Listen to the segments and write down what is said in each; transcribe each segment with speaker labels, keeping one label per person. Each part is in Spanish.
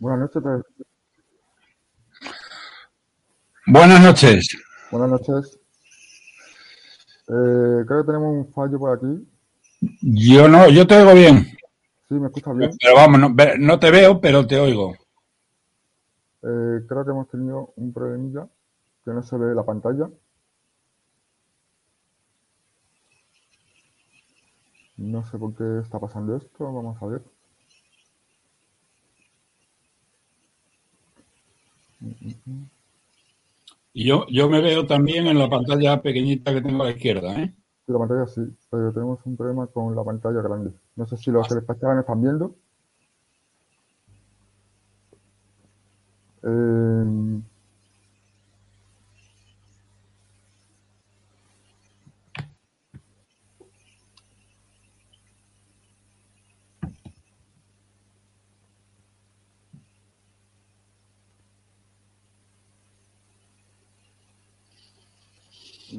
Speaker 1: Buenas noches.
Speaker 2: Buenas noches.
Speaker 1: Buenas noches. Eh, creo que tenemos un fallo por aquí.
Speaker 2: Yo no, yo te oigo bien.
Speaker 1: Sí, me escucha bien.
Speaker 2: Pero vamos, no te veo, pero te oigo.
Speaker 1: Eh, creo que hemos tenido un problemilla que no se ve la pantalla. No sé por qué está pasando esto. Vamos a ver.
Speaker 2: Y yo, yo me veo también en la pantalla pequeñita que tengo a la izquierda, ¿eh?
Speaker 1: Sí, la pantalla sí, pero tenemos un problema con la pantalla grande. No sé si los que despachaban están viendo. Eh,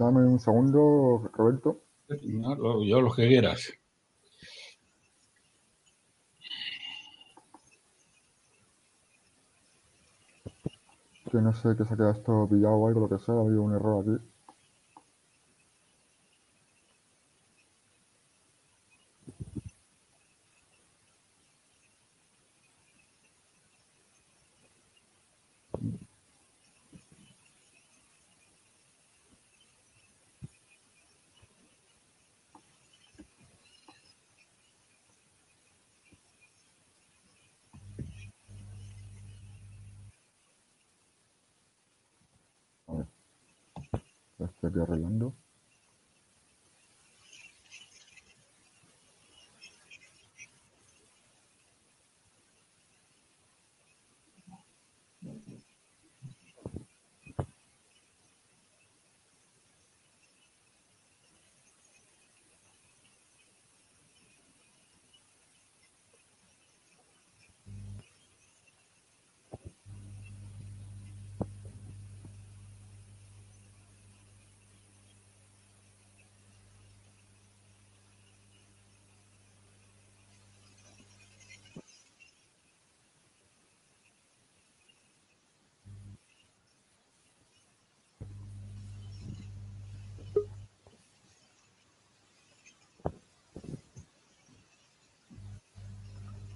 Speaker 1: dame un segundo, Roberto.
Speaker 2: No, yo lo que quieras.
Speaker 1: Que no sé que se ha quedado esto pillado o algo, lo que sea, ha habido un error aquí. A ver. Estoy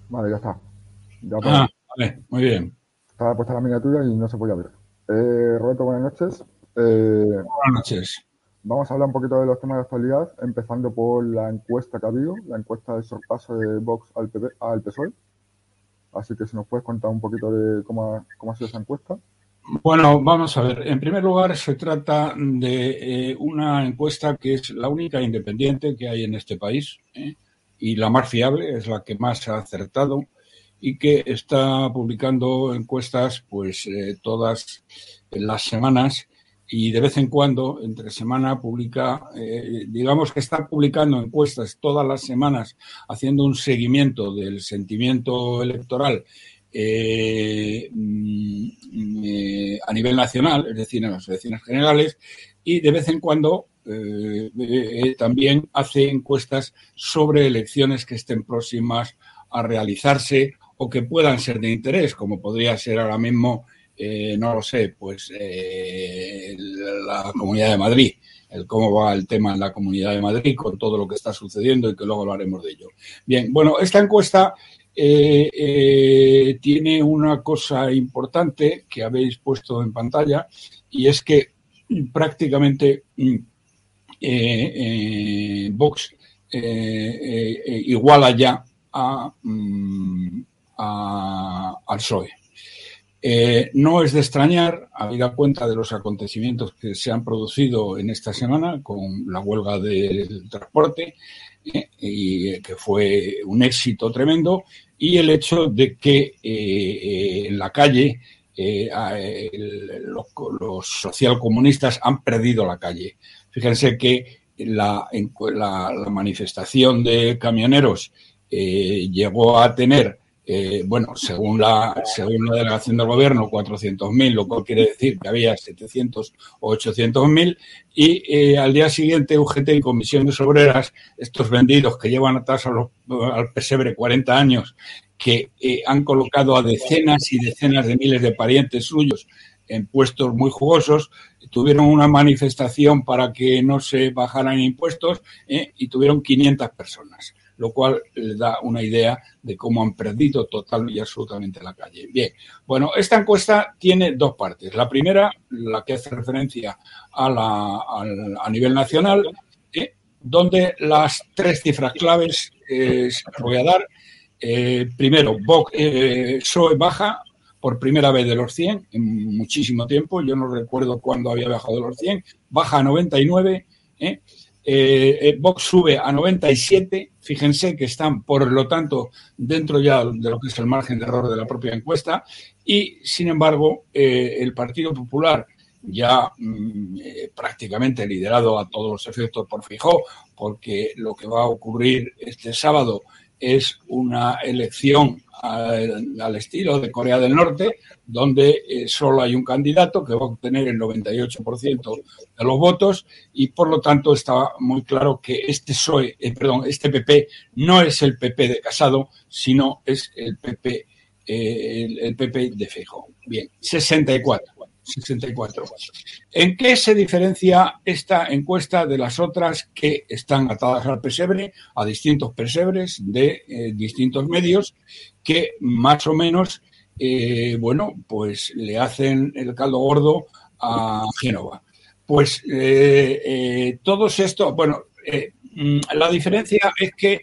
Speaker 1: Vale, ya está. Ya
Speaker 2: Ah, vale, muy bien.
Speaker 1: Estaba puesta la miniatura y no se podía ver. Eh, Roberto, buenas noches. Eh,
Speaker 2: Buenas noches.
Speaker 1: vamos a hablar un poquito de los temas de actualidad, empezando por la encuesta que ha habido, la encuesta de sorpaso de Vox al, PP, al PSOE. Así que si nos puedes contar un poquito de cómo ha, cómo ha sido esa encuesta.
Speaker 2: Bueno, vamos a ver. En primer lugar, se trata de eh, una encuesta que es la única independiente que hay en este país ¿eh? Y la más fiable, es la que más ha acertado y que está publicando encuestas pues eh, todas las semanas y de vez en cuando, entre semana, publica, eh, digamos que está publicando encuestas todas las semanas, haciendo un seguimiento del sentimiento electoral eh, mm, a nivel nacional, es decir, en las elecciones generales, y de vez en cuando eh, eh, también hace encuestas sobre elecciones que estén próximas a realizarse o que puedan ser de interés, como podría ser ahora mismo, eh, no lo sé, pues eh, la Comunidad de Madrid, el cómo va el tema en la Comunidad de Madrid con todo lo que está sucediendo y que luego hablaremos de ello. Bien, bueno, esta encuesta eh, eh, tiene una cosa importante que habéis puesto en pantalla y es que prácticamente mm, eh, eh, Vox eh, eh, iguala ya a, mm, a- al PSOE. No es de extrañar, habida cuenta de los acontecimientos que se han producido en esta semana con la huelga del transporte, y que fue un éxito tremendo, y el hecho de que en la calle los socialcomunistas han perdido la calle. Fíjense que la, manifestación de camioneros eh, llegó a tener, eh, bueno, según la, según la delegación del gobierno, 400.000, lo cual quiere decir que había 700 o 800.000, y eh, al día siguiente UGT y Comisiones Obreras, estos vendidos que llevan atrás al pesebre 40 años, que han colocado a decenas y decenas de miles de parientes suyos en puestos muy jugosos, tuvieron una manifestación para que no se bajaran impuestos eh, y tuvieron 500 personas, lo cual le da una idea de cómo han perdido total y absolutamente la calle. Bien, bueno, esta encuesta tiene dos partes. La primera, la que hace referencia a, la, a nivel nacional, eh, donde las tres cifras claves eh, voy a dar. Eh, primero, PSOE baja por primera vez de los 100 en muchísimo tiempo. Yo no recuerdo cuándo había bajado de los 100. Baja a 99. ¿eh? Eh, eh, Vox sube a 97. Fíjense que están, por lo tanto, dentro ya de lo que es el margen de error de la propia encuesta. Y, sin embargo, eh, el Partido Popular, ya mm, eh, prácticamente liderado a todos los efectos por Fijó, porque lo que va a ocurrir este sábado es una elección al, estilo de Corea del Norte, donde eh, solo hay un candidato que va a obtener el 98% de los votos y por lo tanto está muy claro que este PSOE, eh, perdón, este PP no es el PP de Casado, sino es el PP, eh, el, PP de Feijóo. Bien, 64. 64. ¿En qué se diferencia esta encuesta de las otras que están atadas al pesebre, a distintos pesebres de eh, distintos medios, que más o menos, eh, bueno, pues le hacen el caldo gordo a Génova? Pues eh, eh, todos estos, bueno, mm, la diferencia es que,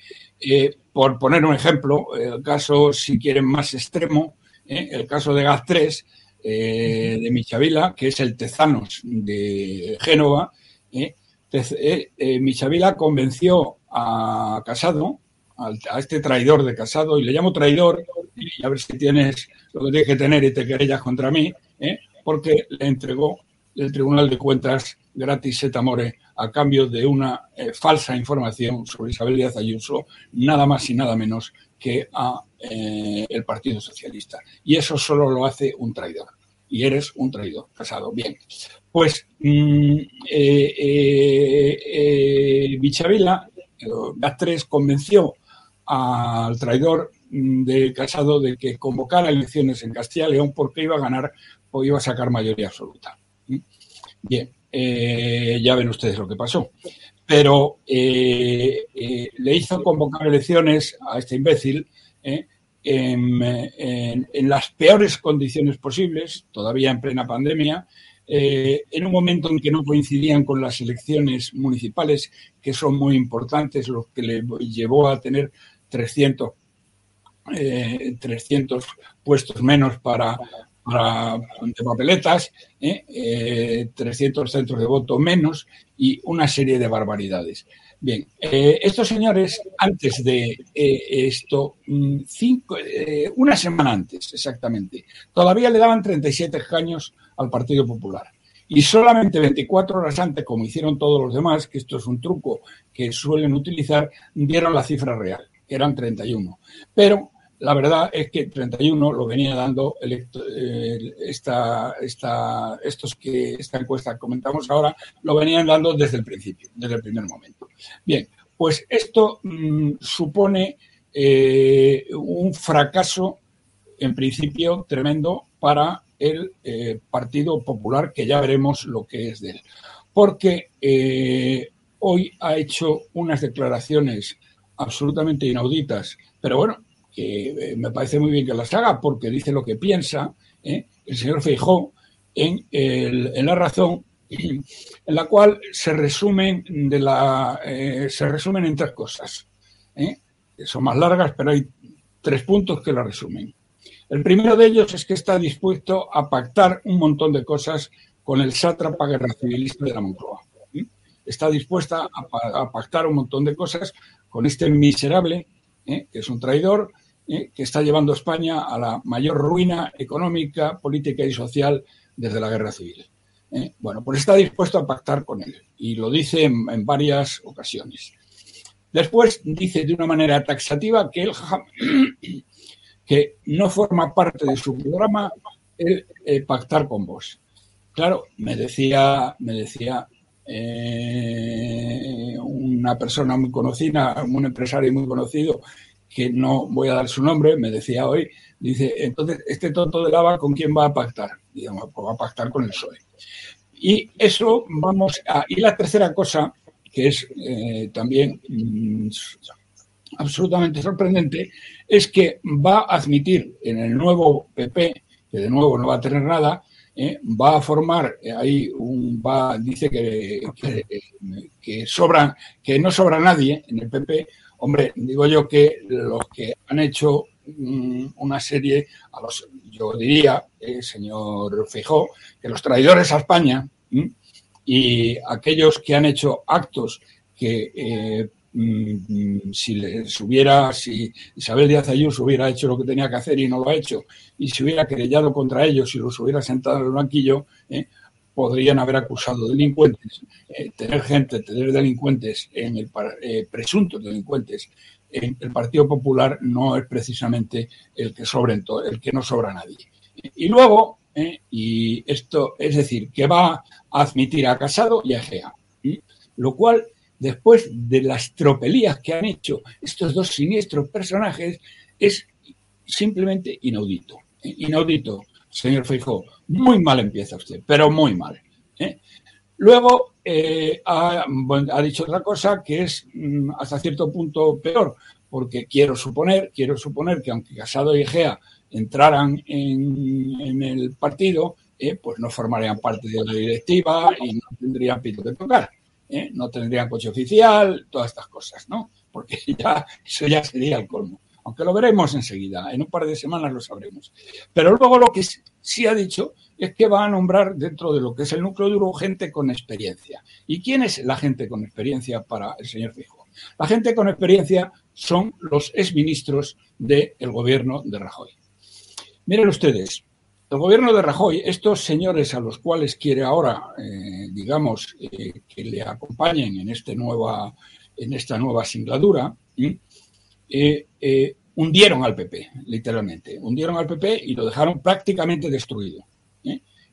Speaker 2: por poner un ejemplo, el caso, si quieren, más extremo, el caso de GAS3, eh, de Michavila, que es el Tezanos de Génova. Eh, eh, eh, Michavila convenció a Casado, a este traidor de Casado, y le llamo traidor, y a ver si tienes lo que tienes que tener y te querellas contra mí, eh, porque le entregó el Tribunal de Cuentas gratis et amore a cambio de una eh, falsa información sobre Isabel Díaz Ayuso, nada más y nada menos que a eh, el Partido Socialista. Y eso solo lo hace un traidor. Y eres un traidor, casado. Bien. Pues mm, eh, Bichavila, eh, Gas3, convenció al traidor mm, de Casado de que convocara elecciones en Castilla y León porque iba a ganar o iba a sacar mayoría absoluta. ¿Mm? Bien, eh, ya ven ustedes lo que pasó. Pero eh, eh, le hizo convocar elecciones a este imbécil, en, las peores condiciones posibles, todavía en plena pandemia, en un momento en que no coincidían con las elecciones municipales, que son muy importantes, lo que le llevó a tener 300, 300 eh, puestos menos para, para de papeletas, 300 eh, centros de voto menos y una serie de barbaridades. Bien, eh, estos señores, antes de eh, esto, mm, cinco, eh, una semana antes exactamente, todavía le daban 37 años al Partido Popular. Y solamente 24 horas antes, como hicieron todos los demás, que esto es un truco que suelen utilizar, dieron la cifra real, que eran 31. Pero la verdad es que 31 lo venía dando esta, esta, estos que esta encuesta que comentamos ahora, lo venían dando desde el principio, desde el primer momento. Bien, pues esto mm, supone eh, un fracaso, en principio, tremendo para el eh, Partido Popular, que ya veremos lo que es de él. Porque eh, hoy ha hecho unas declaraciones absolutamente inauditas, pero bueno, que me parece muy bien que las haga porque dice lo que piensa el señor Feijó en, la razón en la cual se resumen, de la, eh, se resumen en tres cosas. ¿eh? Son más largas, pero hay tres puntos que la resumen. El primero de ellos es que está dispuesto a pactar un montón de cosas con el sátrapa guerra civilista de la Moncloa. ¿eh? Está dispuesta a, pactar un montón de cosas con este miserable, que es un traidor, que está llevando a España a la mayor ruina económica, política y social desde la guerra civil. ¿eh? Bueno, pues está dispuesto a pactar con él y lo dice en, varias ocasiones. Después dice de una manera taxativa que él que no forma parte de su programa el, eh, pactar con vos. Claro, me decía, me decía eh, una persona muy conocida, un empresario muy conocido, que no voy a dar su nombre, me decía hoy, dice, entonces, este tonto de lava, ¿con quién va a pactar? Digamos, pues va a pactar con el PSOE. Y eso vamos a... Y la tercera cosa, que es eh, también mm, absolutamente sorprendente, es que va a admitir en el nuevo PP, que de nuevo no va a tener nada, eh, va a formar eh, ahí un va dice que, que, sobra que no sobra nadie en el PP hombre digo yo que los que han hecho mm, una serie a los yo diría señor Fijó que los traidores a España y aquellos que han hecho actos que eh, mm, si les hubiera, si Isabel Díaz Ayuso hubiera hecho lo que tenía que hacer y no lo ha hecho, y se hubiera querellado contra ellos y los hubiera sentado en el banquillo, eh, podrían haber acusado delincuentes. Eh, tener gente, tener delincuentes en el presuntos delincuentes en el Partido Popular no es precisamente el que sobre el que no sobra a nadie. Y luego ¿eh? y esto es decir, que va a admitir a Casado y a Egea, lo cual después de las tropelías que han hecho estos dos siniestros personajes es simplemente inaudito. ¿eh? Inaudito, señor Feijó. Muy mal empieza usted, pero muy mal. ¿eh? Luego ha, ha, dicho otra cosa que es mm, hasta cierto punto peor, porque quiero suponer, quiero suponer que aunque Casado y Egea entraran en, el partido, eh, pues no formarían parte de la directiva y no tendrían pito que tocar. Eh, no tendrían coche oficial, todas estas cosas, ¿no? Porque ya eso ya sería el colmo. Aunque lo veremos enseguida, en un par de semanas lo sabremos. Pero luego lo que sí ha dicho es que va a nombrar dentro de lo que es el núcleo duro gente con experiencia. ¿Y quién es la gente con experiencia para el señor Fijo? La gente con experiencia son los exministros del gobierno de Rajoy. Miren ustedes, el gobierno de Rajoy, estos señores a los cuales quiere ahora, eh, digamos, eh, que le acompañen en, este nueva, en esta nueva singladura, eh, hundieron al PP, literalmente. Hundieron al PP y lo dejaron prácticamente destruido.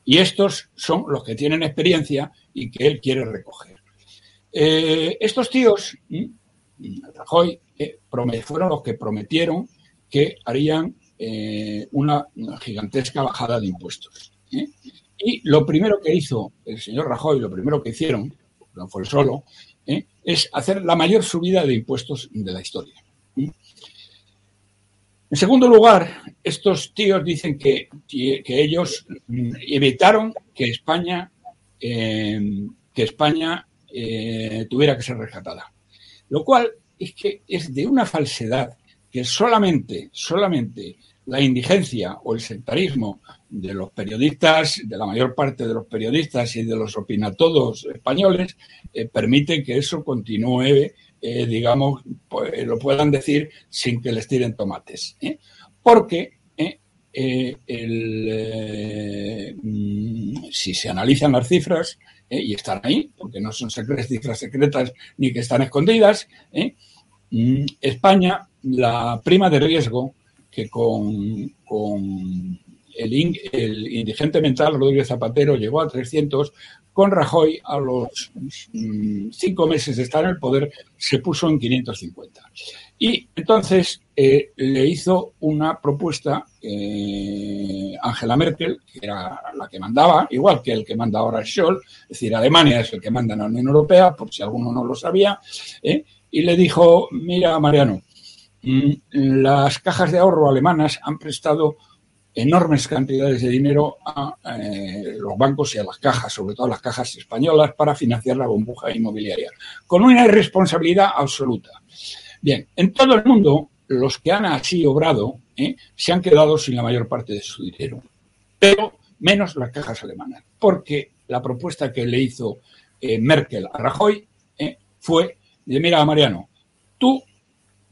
Speaker 2: Y estos son los que tienen experiencia y que él quiere recoger. estos tíos, Rajoy, fueron los que prometieron que harían eh, una, gigantesca bajada de impuestos. ¿eh? Y lo primero que hizo el señor Rajoy, lo primero que hicieron, no fue solo, ¿eh? es hacer la mayor subida de impuestos de la historia. En segundo lugar, estos tíos dicen que, que ellos evitaron que España, eh, que España eh, tuviera que ser rescatada. Lo cual es que es de una falsedad que solamente, solamente la indigencia o el sectarismo de los periodistas, de la mayor parte de los periodistas y de los opinatodos españoles, eh, permite que eso continúe, eh, digamos, pues, lo puedan decir sin que les tiren tomates. ¿eh? Porque mm, si se analizan las cifras, y están ahí, porque no son cifras secretas ni que están escondidas, mm, España, la prima de riesgo que con, el, indigente mental Rodríguez Zapatero llegó a 300, con Rajoy a los mm, cinco meses de estar en el poder se puso en 550. Y entonces eh, le hizo una propuesta eh, Angela Merkel, que era la que mandaba, igual que el que manda ahora Scholz, es decir, Alemania es el que manda en la Unión Europea, por si alguno no lo sabía, eh, y le dijo, mira, Mariano, mm, las cajas de ahorro alemanas han prestado enormes cantidades de dinero a eh, los bancos y a las cajas, sobre todo las cajas españolas, para financiar la burbuja inmobiliaria, con una irresponsabilidad absoluta. Bien, en todo el mundo, los que han así obrado eh, se han quedado sin la mayor parte de su dinero, pero menos las cajas alemanas, porque la propuesta que le hizo eh, Merkel a Rajoy fue de, mira, Mariano, tú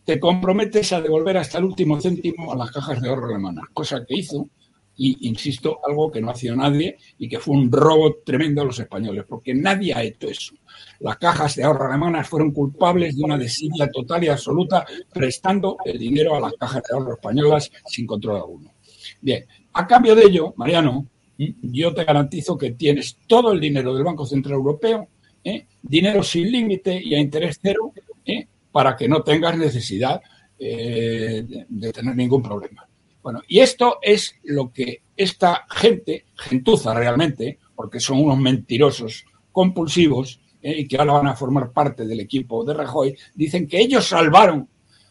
Speaker 2: te comprometes a devolver hasta el último céntimo a las cajas de ahorro alemanas, cosa que hizo, y insisto, algo que no hacía nadie y que fue un robo tremendo a los españoles, porque nadie ha hecho eso. Las cajas de ahorro alemanas fueron culpables de una desidia total y absoluta, prestando el dinero a las cajas de ahorro españolas sin control alguno. Bien, a cambio de ello, Mariano, yo te garantizo que tienes todo el dinero del Banco Central Europeo, ¿eh? dinero sin límite y a interés cero, ¿eh? Para que no tengas necesidad eh, de, tener ningún problema. Bueno, y esto es lo que esta gente, gentuza realmente, porque son unos mentirosos compulsivos eh, y que ahora van a formar parte del equipo de Rajoy, dicen que ellos salvaron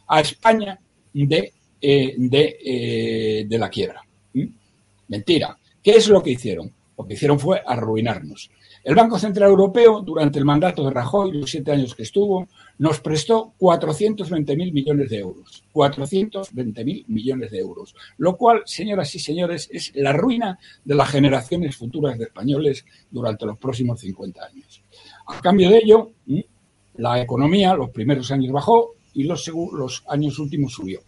Speaker 2: a España de, eh, de, la quiebra. ¿Mm? Mentira. ¿Qué es lo que hicieron? Lo que hicieron fue arruinarnos. El Banco Central Europeo, durante el mandato de Rajoy, los siete años que estuvo, nos prestó 420.000 millones de euros. 420.000 millones de euros. Lo cual, señoras y señores, es la ruina de las generaciones futuras de españoles durante los próximos 50 años. A cambio de ello, la economía los primeros años bajó y los, los años últimos subió.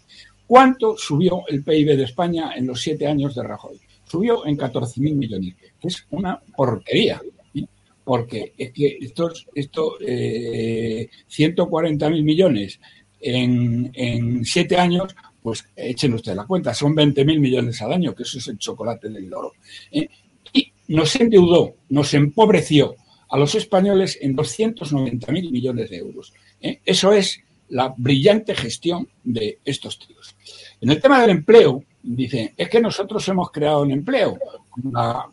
Speaker 2: ¿Cuánto subió el PIB de España en los siete años de Rajoy? Subió en 14.000 millones, que es una porquería porque es que estos, esto, eh, 140.000 millones en, siete años, pues echen ustedes la cuenta, son 20.000 millones al año, que eso es el chocolate del oro. ¿eh? Y nos endeudó, nos empobreció a los españoles en 290.000 millones de euros. ¿eh? Eso es la brillante gestión de estos tíos. En el tema del empleo, dicen, es que nosotros hemos creado un empleo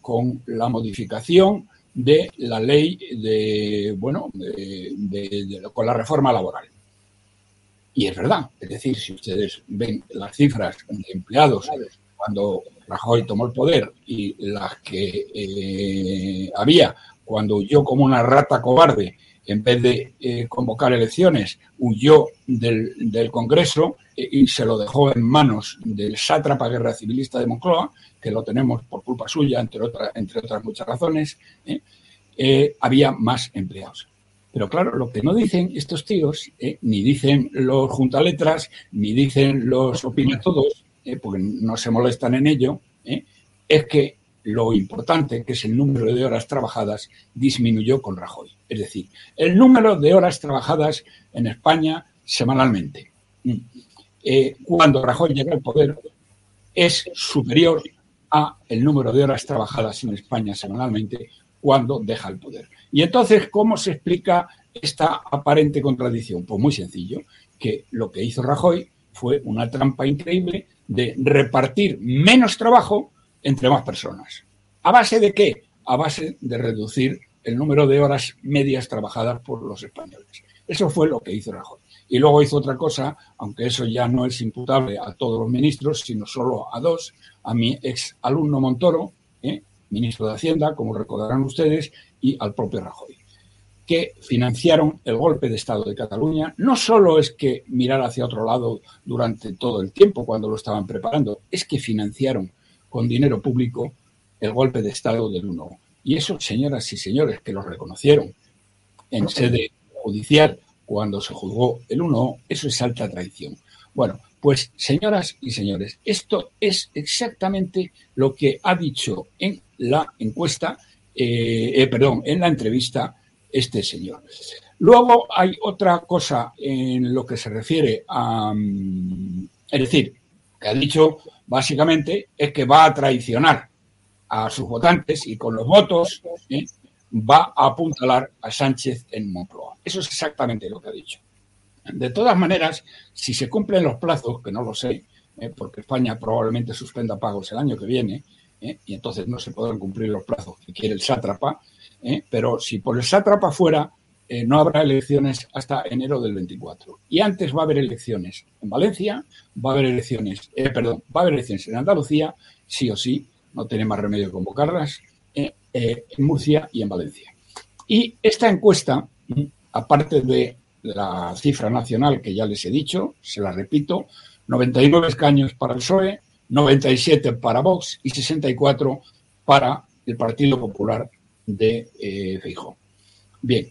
Speaker 2: con la modificación de la ley de, bueno, de, con la reforma laboral. Y es verdad, es decir, si ustedes ven las cifras de empleados cuando Rajoy tomó el poder y las que eh, había cuando huyó como una rata cobarde, en vez de eh, convocar elecciones, huyó del, Congreso eh, y se lo dejó en manos del sátrapa guerra civilista de Moncloa, que lo tenemos por culpa suya, entre, otras entre otras muchas razones, ¿eh? Había más empleados. Pero claro, lo que no dicen estos tíos, ni dicen los juntaletras, ni dicen los opinatodos, porque no se molestan en ello, es que lo importante, que es el número de horas trabajadas, disminuyó con Rajoy. Es decir, el número de horas trabajadas en España semanalmente. cuando Rajoy llega al poder, es superior a el número de horas trabajadas en España semanalmente cuando deja el poder. Y entonces, ¿cómo se explica esta aparente contradicción? Pues muy sencillo, que lo que hizo Rajoy fue una trampa increíble de repartir menos trabajo entre más personas. ¿A base de qué? A base de reducir el número de horas medias trabajadas por los españoles. Eso fue lo que hizo Rajoy. Y luego hizo otra cosa, aunque eso ya no es imputable a todos los ministros, sino solo a dos, a mi ex alumno Montoro, ¿eh? ministro de Hacienda, como recordarán ustedes, y al propio Rajoy, que financiaron el golpe de Estado de Cataluña. No solo es que mirar hacia otro lado durante todo el tiempo cuando lo estaban preparando, es que financiaron con dinero público el golpe de Estado del 1. Y eso, señoras y señores, que lo reconocieron en sede judicial cuando se juzgó el 1, eso es alta traición. Bueno, pues señoras y señores, esto es exactamente lo que ha dicho en la encuesta, eh, eh, perdón, en la entrevista este señor. Luego hay otra cosa en lo que se refiere a, mm, es decir, que ha dicho básicamente es que va a traicionar a sus votantes y con los votos ¿eh? va a apuntalar a Sánchez en Moncloa. Eso es exactamente lo que ha dicho. De todas maneras, si se cumplen los plazos, que no lo sé, ¿eh? porque España probablemente suspenda pagos el año que viene, ¿eh? y entonces no se podrán cumplir los plazos que quiere el sátrapa, pero si por el sátrapa fuera, no habrá elecciones hasta enero del 24. Y antes va a haber elecciones en Valencia, va a haber elecciones, perdón, va a haber elecciones en Andalucía, sí o sí, no tiene más remedio que convocarlas, eh, eh, en Murcia y en Valencia. Y esta encuesta, aparte de la cifra nacional que ya les he dicho, se la repito, 99 escaños para el PSOE, 97 para Vox y 64 para el Partido Popular de eh, Bien,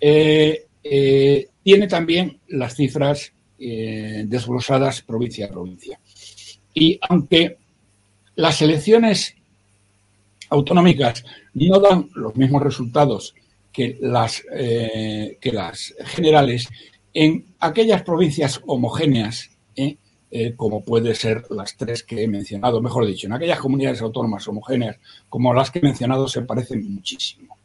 Speaker 2: eh, tiene también las cifras desglosadas provincia a provincia. Y aunque las elecciones autonómicas no dan los mismos resultados que las, eh, generales en aquellas provincias homogéneas, ¿eh? Eh, como puede ser las tres que he mencionado, mejor dicho, en aquellas comunidades autónomas homogéneas como las que he mencionado se parecen muchísimo.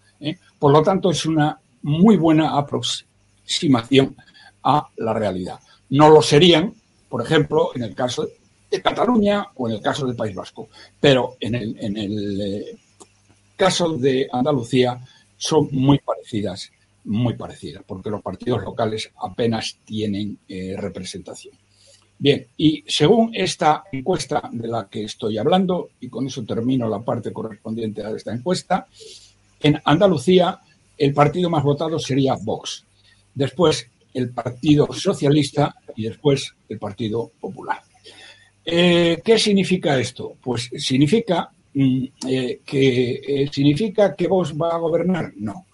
Speaker 2: Por lo tanto, es una muy buena aproximación a la realidad. No lo serían, por ejemplo, en el caso de Cataluña o en el caso del País Vasco. Pero en el, eh, caso de Andalucía son muy parecidas, muy parecidas, porque los partidos locales apenas tienen eh, representación. Bien, y según esta encuesta de la que estoy hablando, y con eso termino la parte correspondiente a esta encuesta, en Andalucía el partido más votado sería Vox, después el Partido Socialista y después el Partido Popular. Eh, ¿Qué significa esto? Pues significa mm, eh, que eh, significa que vos va a gobernar, no,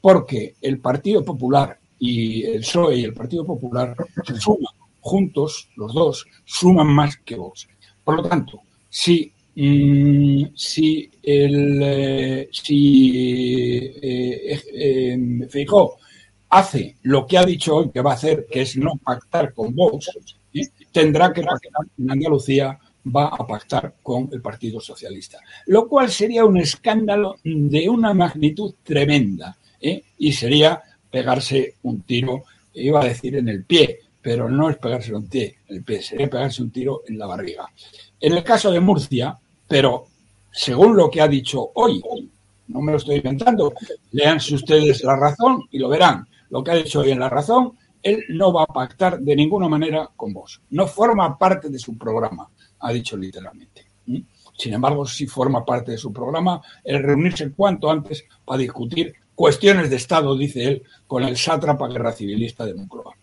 Speaker 2: porque el Partido Popular y el PSOE y el Partido Popular suman juntos, los dos, suman más que vos. Por lo tanto, si mm, si el si hace lo que ha dicho hoy que va a hacer, que es no pactar con vos, tendrá que pactar en Andalucía, va a pactar con el Partido Socialista, lo cual sería un escándalo de una magnitud tremenda ¿eh? y sería pegarse un tiro, iba a decir en el pie, pero no es pegarse un pie, el pie, sería pegarse un tiro en la barriga. En el caso de Murcia, pero según lo que ha dicho hoy, no me lo estoy inventando, leanse ustedes la razón y lo verán. Lo que ha dicho hoy en la razón él no va a pactar de ninguna manera con vos. No forma parte de su programa, ha dicho literalmente. Sin embargo, sí forma parte de su programa el reunirse cuanto antes para discutir cuestiones de Estado, dice él, con el sátrapa guerra civilista de Moncloa.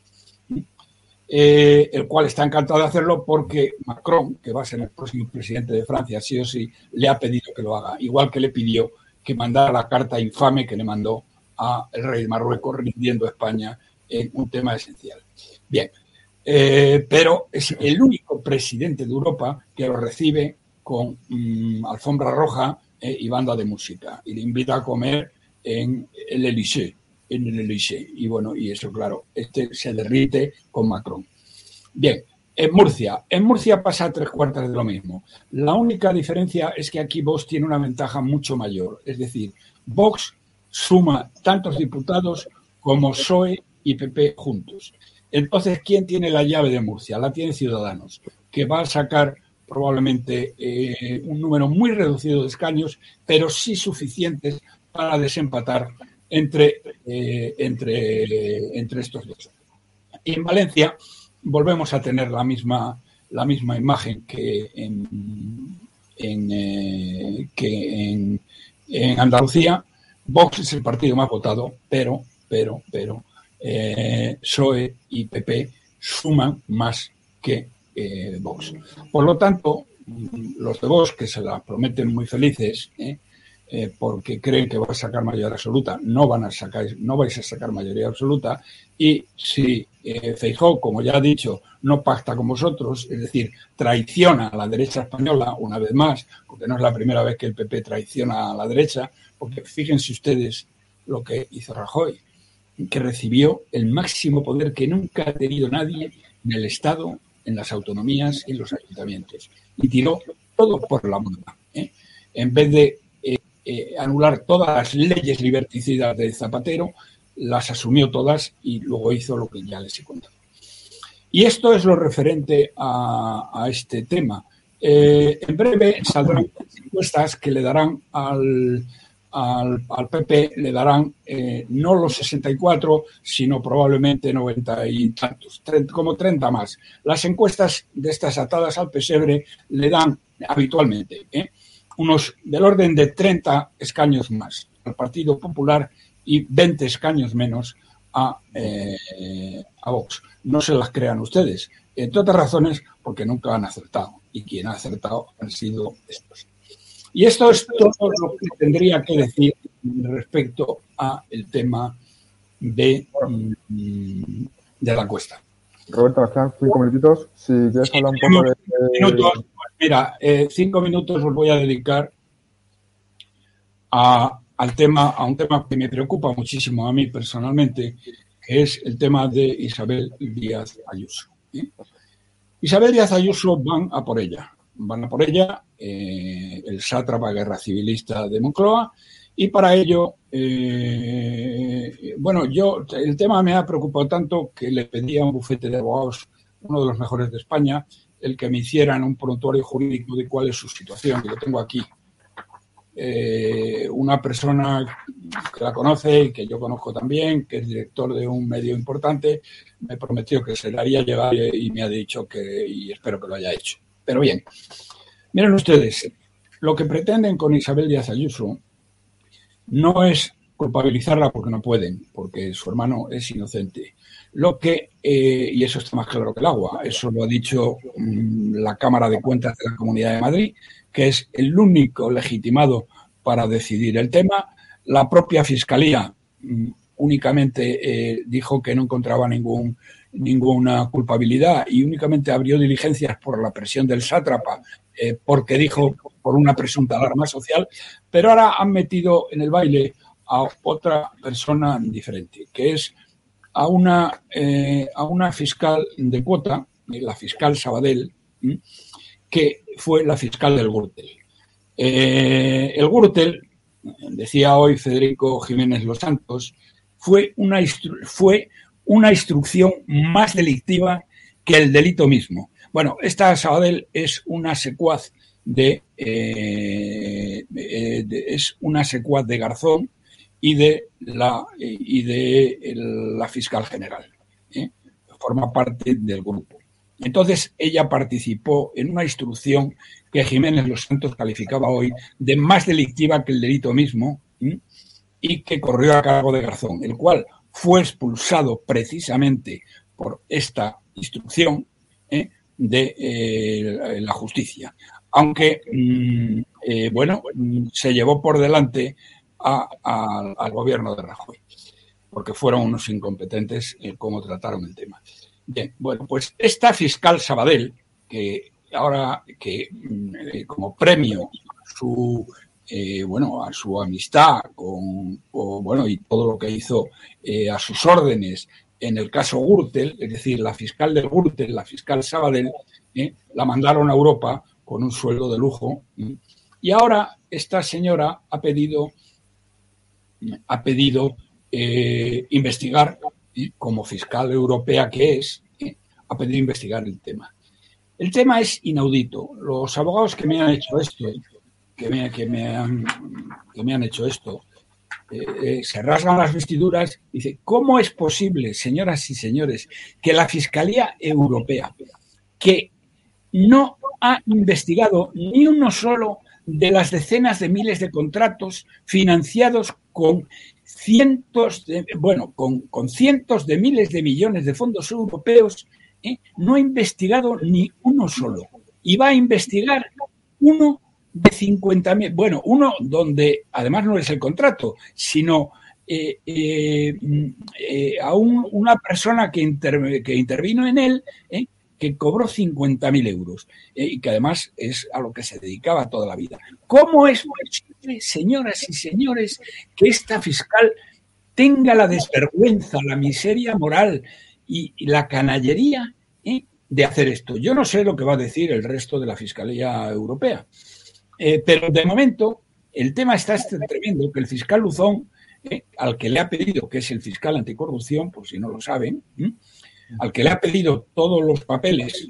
Speaker 2: Eh, el cual está encantado de hacerlo porque Macron, que va a ser el próximo presidente de Francia, sí o sí, le ha pedido que lo haga, igual que le pidió que mandara la carta infame que le mandó al rey de Marruecos rindiendo a España en un tema esencial. Bien, eh, pero es el único presidente de Europa que lo recibe con mm, alfombra roja eh, y banda de música y le invita a comer en el Elysée, en el Elysée. Y bueno, y eso claro, este se derrite con Macron. Bien, en Murcia, en Murcia pasa tres cuartas de lo mismo. La única diferencia es que aquí Vox tiene una ventaja mucho mayor, es decir, Vox suma tantos diputados como PSOE y PP juntos. Entonces, ¿quién tiene la llave de Murcia? La tiene Ciudadanos, que va a sacar probablemente eh, un número muy reducido de escaños, pero sí suficientes para desempatar entre, eh, entre, entre estos dos. Y en Valencia volvemos a tener la misma, la misma imagen que en, eh, que en, en, Andalucía. Vox es el partido más votado, pero, pero, pero eh, PSOE y PP suman más que eh, Vox. Por lo tanto, los de Vox, que se la prometen muy felices, ¿eh? Eh, porque creen que va a sacar mayoría absoluta, no van a sacar, no vais a sacar mayoría absoluta, y si eh, Feijó, como ya ha dicho, no pacta con vosotros, es decir, traiciona a la derecha española una vez más, porque no es la primera vez que el PP traiciona a la derecha, porque fíjense ustedes lo que hizo Rajoy, que recibió el máximo poder que nunca ha tenido nadie en el Estado, en las autonomías y en los ayuntamientos, y tiró todo por la moneda. ¿eh? En vez de eh, anular todas las leyes liberticidas de Zapatero, las asumió todas y luego hizo lo que ya les he contado. Y esto es lo referente a, este tema. Eh, en breve saldrán encuestas que le darán al, al, PP, le darán eh, no los 64, sino probablemente 90 y tantos, como 30 más. Las encuestas de estas atadas al pesebre le dan habitualmente. ¿eh? unos del orden de 30 escaños más al Partido Popular y 20 escaños menos a, eh, a Vox. No se las crean ustedes, entre otras razones porque nunca han acertado y quien ha acertado han sido estos. Y esto es todo lo que tendría que decir respecto a el tema de, mm, de la encuesta.
Speaker 1: Roberto, quedan cinco minutitos. Si quieres hablar un poco de...
Speaker 2: Mira, eh, cinco minutos os voy a dedicar a, al tema, a un tema que me preocupa muchísimo a mí personalmente, que es el tema de Isabel Díaz Ayuso. ¿eh? Isabel Díaz Ayuso van a por ella, van a por ella eh, el sátrapa guerra civilista de Moncloa y para ello, bueno, yo el tema me ha preocupado tanto que le pedí a un bufete de abogados, uno de los mejores de España, el que me hicieran un prontuario jurídico de cuál es su situación, que lo tengo aquí. Eh, una persona que la conoce y que yo conozco también, que es director de un medio importante, me prometió que se le haría llegar y me ha dicho que, y espero que lo haya hecho. Pero bien, miren ustedes, lo que pretenden con Isabel Díaz Ayuso no es culpabilizarla porque no pueden, porque su hermano es inocente. Lo que, eh, y eso está más claro que el agua, eso lo ha dicho mm, la Cámara de Cuentas de la Comunidad de Madrid, que es el único legitimado para decidir el tema. La propia Fiscalía mm, únicamente eh, dijo que no encontraba ningún, ninguna culpabilidad y únicamente abrió diligencias por la presión del sátrapa, eh, porque dijo por una presunta alarma social, pero ahora han metido en el baile a otra persona diferente, que es a una, eh, a una fiscal de cuota, la fiscal Sabadell, que fue la fiscal del Gürtel. Eh, el Gürtel, decía hoy Federico Jiménez Los Santos, fue una, fue una instrucción más delictiva que el delito mismo. Bueno, esta Sabadell es una secuaz de, eh, es una secuaz de Garzón y de la, y de la fiscal general. ¿eh? Forma parte del grupo. Entonces ella participó en una instrucción que Jiménez Los Santos calificaba hoy de más delictiva que el delito mismo y que corrió a cargo de Garzón, el cual fue expulsado precisamente por esta instrucción ¿eh? de eh, la justicia. Aunque, mm, bueno, se llevó por delante al gobierno de Rajoy, porque fueron unos incompetentes en cómo trataron el tema. Bien, bueno, pues esta fiscal Sabadell, que ahora que mm, como premio su eh, bueno a su amistad con bueno y todo lo que hizo eh, a sus órdenes en el caso Gürtel, es decir, la fiscal del Gürtel, la fiscal Sabadell, eh, la mandaron a Europa con un sueldo de lujo. Y ahora esta señora ha pedido ha pedido investigar, como fiscal europea que es, ha pedido investigar el tema. El tema es inaudito. Los abogados que me han hecho esto, que me, que me, han, que me han hecho esto, eh, se rasgan las vestiduras y dice, ¿cómo es posible, señoras y señores, que la Fiscalía Europea, que no ha investigado ni uno solo de las decenas de miles de contratos financiados con cientos de, bueno, con, con cientos de miles de millones de fondos europeos, ¿eh? no ha investigado ni uno solo. Y va a investigar uno de 50.000, bueno, uno donde además no es el contrato, sino eh, eh, a una persona que, que, intervino en él, que cobró 50.000 euros y que además es a lo que se dedicaba toda la vida. ¿Cómo es posible, señoras y señores, que esta fiscal tenga la desvergüenza, la miseria moral y, la canallería de hacer esto? Yo no sé lo que va a decir el resto de la Fiscalía Europea eh, pero de momento, el tema está este tremendo que el fiscal Luzón, eh, al que le ha pedido, que es el fiscal anticorrupción, por si no lo saben, al que le ha pedido todos los papeles,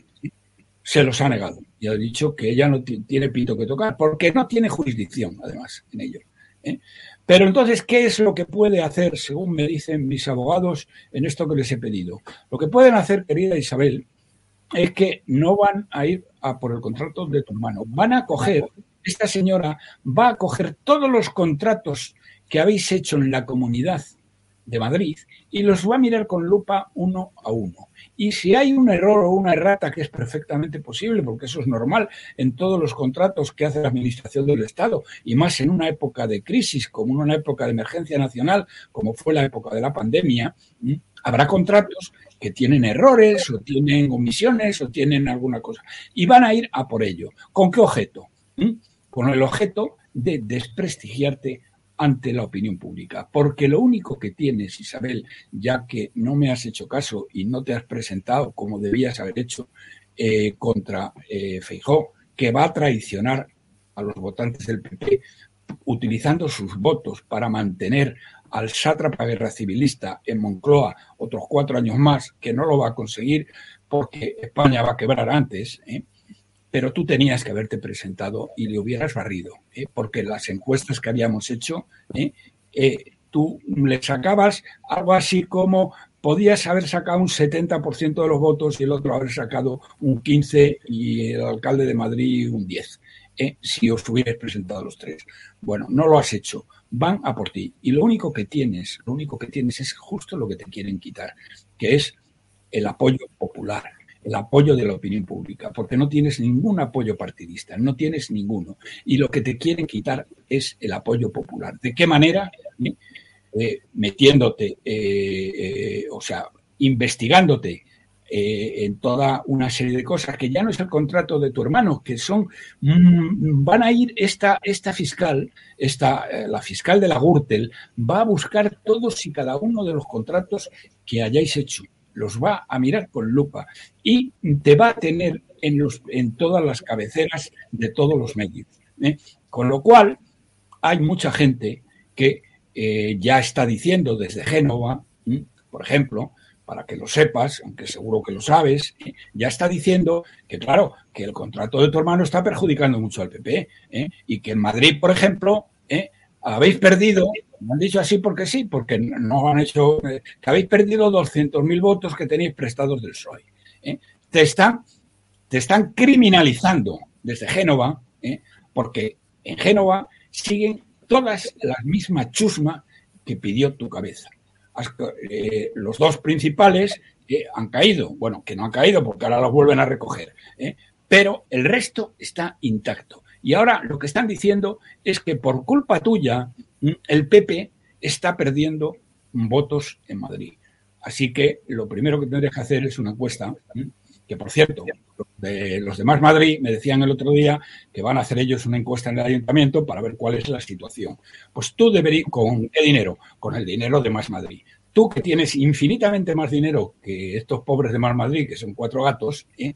Speaker 2: se los ha negado. Y ha dicho que ella no tiene pito que tocar, porque no tiene jurisdicción, además, en ello. ¿eh? Pero entonces, ¿qué es lo que puede hacer, según me dicen mis abogados, en esto que les he pedido? Lo que pueden hacer, querida Isabel, es que no van a ir a por el contrato de tu hermano. Van a coger esta señora va a coger todos los contratos que habéis hecho en la comunidad de Madrid y los va a mirar con lupa uno a uno. Y si hay un error o una errata, que es perfectamente posible, porque eso es normal en todos los contratos que hace la Administración del Estado, y más en una época de crisis, como en una época de emergencia nacional, como fue la época de la pandemia, habrá contratos que tienen errores o tienen omisiones o tienen alguna cosa. Y van a ir a por ello. ¿Con qué objeto? Con el objeto de desprestigiarte ante la opinión pública. Porque lo único que tienes, Isabel, ya que no me has hecho caso y no te has presentado como debías haber hecho eh, contra eh, Feijó, que va a traicionar a los votantes del PP utilizando sus votos para mantener al sátrapa guerra civilista en Moncloa otros cuatro años más, que no lo va a conseguir porque España va a quebrar antes, ¿eh? Pero tú tenías que haberte presentado y le hubieras barrido, ¿eh? porque las encuestas que habíamos hecho, ¿eh? Eh, tú le sacabas algo así como podías haber sacado un 70% de los votos y el otro haber sacado un 15% y el alcalde de Madrid un 10%, si os hubieras presentado los tres. Bueno, no lo has hecho, van a por ti. Y lo único que tienes, lo único que tienes es justo lo que te quieren quitar, que es el apoyo popular el apoyo de la opinión pública, porque no tienes ningún apoyo partidista, no tienes ninguno. Y lo que te quieren quitar es el apoyo popular. ¿De qué manera? Eh, metiéndote, eh, eh, o sea, investigándote en toda una serie de cosas que ya no es el contrato de tu hermano, que son, mm, van a ir esta, esta fiscal, esta, la fiscal de la Gürtel, va a buscar todos y cada uno de los contratos que hayáis hecho los va a mirar con lupa y te va a tener en, los, en todas las cabeceras de todos los medios. ¿eh? Con lo cual, hay mucha gente que eh, ya está diciendo desde Génova, por ejemplo, para que lo sepas, aunque seguro que lo sabes, ¿eh? ya está diciendo que, claro, que el contrato de tu hermano está perjudicando mucho al PP y que en Madrid, por ejemplo, habéis perdido me han dicho así porque sí, porque no han hecho. Eh, que habéis perdido 200.000 votos que tenéis prestados del PSOE. ¿eh? Te, están, te están criminalizando desde Génova, ¿eh? porque en Génova siguen todas las mismas chusmas que pidió tu cabeza. los dos principales han caído. Bueno, que no han caído porque ahora los vuelven a recoger. Pero el resto está intacto. Y ahora lo que están diciendo es que por culpa tuya el PP está perdiendo votos en Madrid. Así que lo primero que tendrías que hacer es una encuesta, que por cierto, de los demás Madrid me decían el otro día que van a hacer ellos una encuesta en el ayuntamiento para ver cuál es la situación. Pues tú deberías, ¿con qué dinero? Con el dinero de Más Madrid. Tú que tienes infinitamente más dinero que estos pobres de Más Madrid, que son cuatro gatos, ¿eh?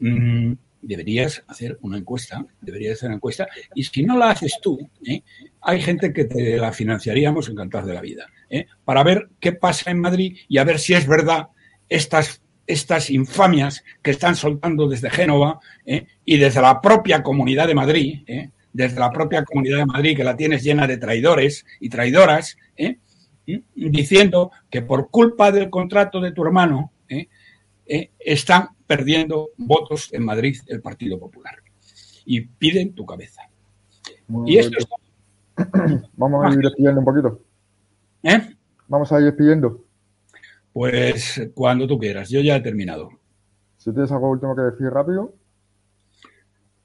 Speaker 2: mm, deberías hacer una encuesta, deberías hacer una encuesta, y si no la haces tú, ¿eh? Hay gente que te la financiaríamos encantados de la vida, ¿eh? para ver qué pasa en Madrid y a ver si es verdad estas, estas infamias que están soltando desde Génova ¿eh? y desde la propia comunidad de Madrid, desde la propia Comunidad de Madrid, que la tienes llena de traidores y traidoras, ¿eh? diciendo que por culpa del contrato de tu hermano ¿eh? ¿eh? están perdiendo votos en Madrid el Partido Popular. Y piden tu cabeza.
Speaker 1: y esto es... Vamos a ir despidiendo un poquito.
Speaker 2: ¿Eh?
Speaker 1: Vamos a ir despidiendo.
Speaker 2: Pues cuando tú quieras, yo ya he terminado.
Speaker 1: Si tienes algo último que decir rápido.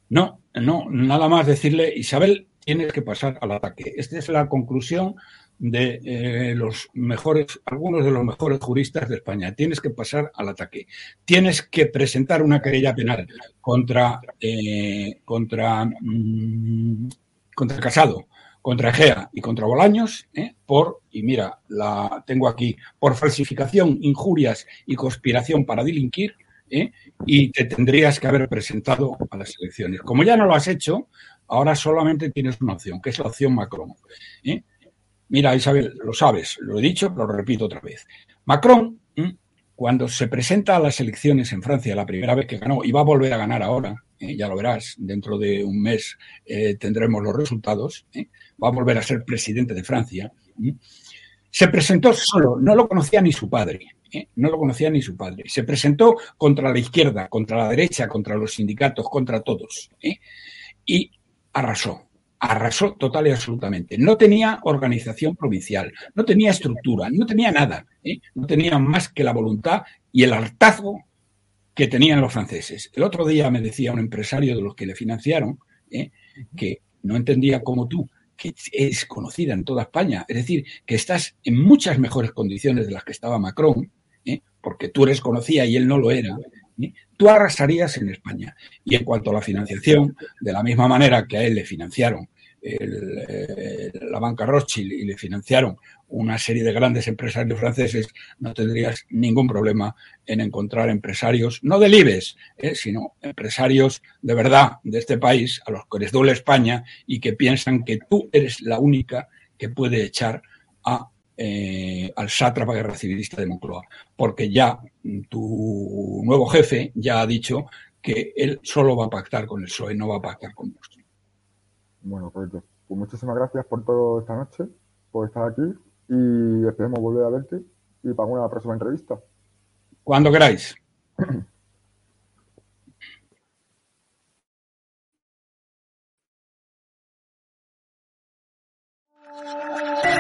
Speaker 2: No, no, nada más decirle, Isabel, tienes que pasar al ataque. Esta es la conclusión de eh, los mejores, algunos de los mejores juristas de España. Tienes que pasar al ataque. Tienes que presentar una querella penal contra, eh, contra, mm, contra Casado, contra Egea y contra Bolaños, eh, por, y mira, la tengo aquí, por falsificación, injurias y conspiración para delinquir, y te tendrías que haber presentado a las elecciones. Como ya no lo has hecho, ahora solamente tienes una opción, que es la opción Macron. Mira, Isabel, lo sabes, lo he dicho, pero lo repito otra vez. Macron, cuando se presenta a las elecciones en Francia, la primera vez que ganó, y va a volver a ganar ahora, ¿eh? ya lo verás, dentro de un mes eh, tendremos los resultados, ¿eh? Va a volver a ser presidente de Francia, se presentó solo, no lo conocía ni su padre, no lo conocía ni su padre, se presentó contra la izquierda, contra la derecha, contra los sindicatos, contra todos, y arrasó arrasó total y absolutamente. No tenía organización provincial, no tenía estructura, no tenía nada. ¿eh? No tenía más que la voluntad y el hartazgo que tenían los franceses. El otro día me decía un empresario de los que le financiaron ¿eh? que no entendía como tú, que es conocida en toda España, es decir, que estás en muchas mejores condiciones de las que estaba Macron, ¿eh? porque tú eres conocida y él no lo era, tú arrasarías en España. Y en cuanto a la financiación, de la misma manera que a él le financiaron eh, la banca Rothschild y le financiaron una serie de grandes empresarios franceses, no tendrías ningún problema en encontrar empresarios, no del IBEX, eh, sino empresarios de verdad de este país, a los que les duele España y que piensan que tú eres la única que puede echar a, eh, al sátrapa guerra civilista de Moncloa, porque ya tu nuevo jefe ya ha dicho que él solo va a pactar con el PSOE, no va a pactar con nosotros.
Speaker 1: Bueno, correcto. Pues muchísimas gracias por todo esta noche, por estar aquí y esperemos volver a verte y para una próxima entrevista.
Speaker 2: Cuando queráis.